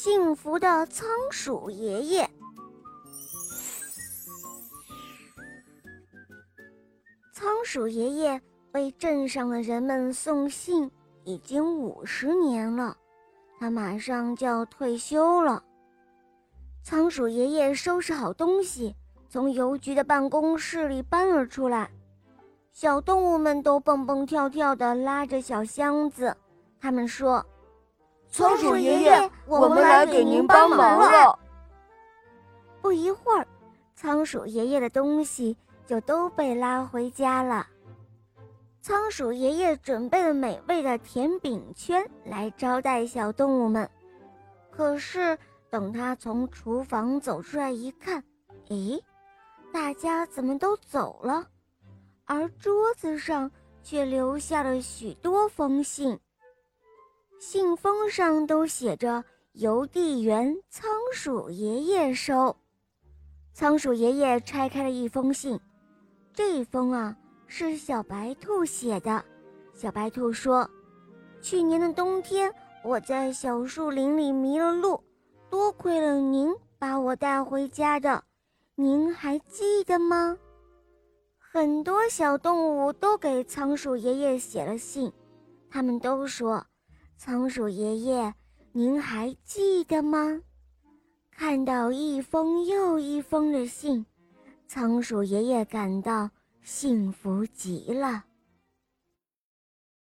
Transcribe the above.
幸福的仓鼠爷爷。仓鼠爷爷为镇上的人们送信已经五十年了，他马上就要退休了。仓鼠爷爷收拾好东西，从邮局的办公室里搬了出来。小动物们都蹦蹦跳跳地拉着小箱子，他们说：“仓鼠爷爷，我们来给您帮忙了。”不一会儿，仓鼠爷爷的东西。就都被拉回家了。仓鼠爷爷准备了美味的甜饼圈来招待小动物们，可是等他从厨房走出来一看，咦，大家怎么都走了？而桌子上却留下了许多封信，信封上都写着“邮递员仓鼠爷爷收”。仓鼠爷爷拆开了一封信。这封啊是小白兔写的。小白兔说：“去年的冬天，我在小树林里迷了路，多亏了您把我带回家的，您还记得吗？”很多小动物都给仓鼠爷爷写了信，他们都说：“仓鼠爷爷，您还记得吗？”看到一封又一封的信。仓鼠爷爷感到幸福极了。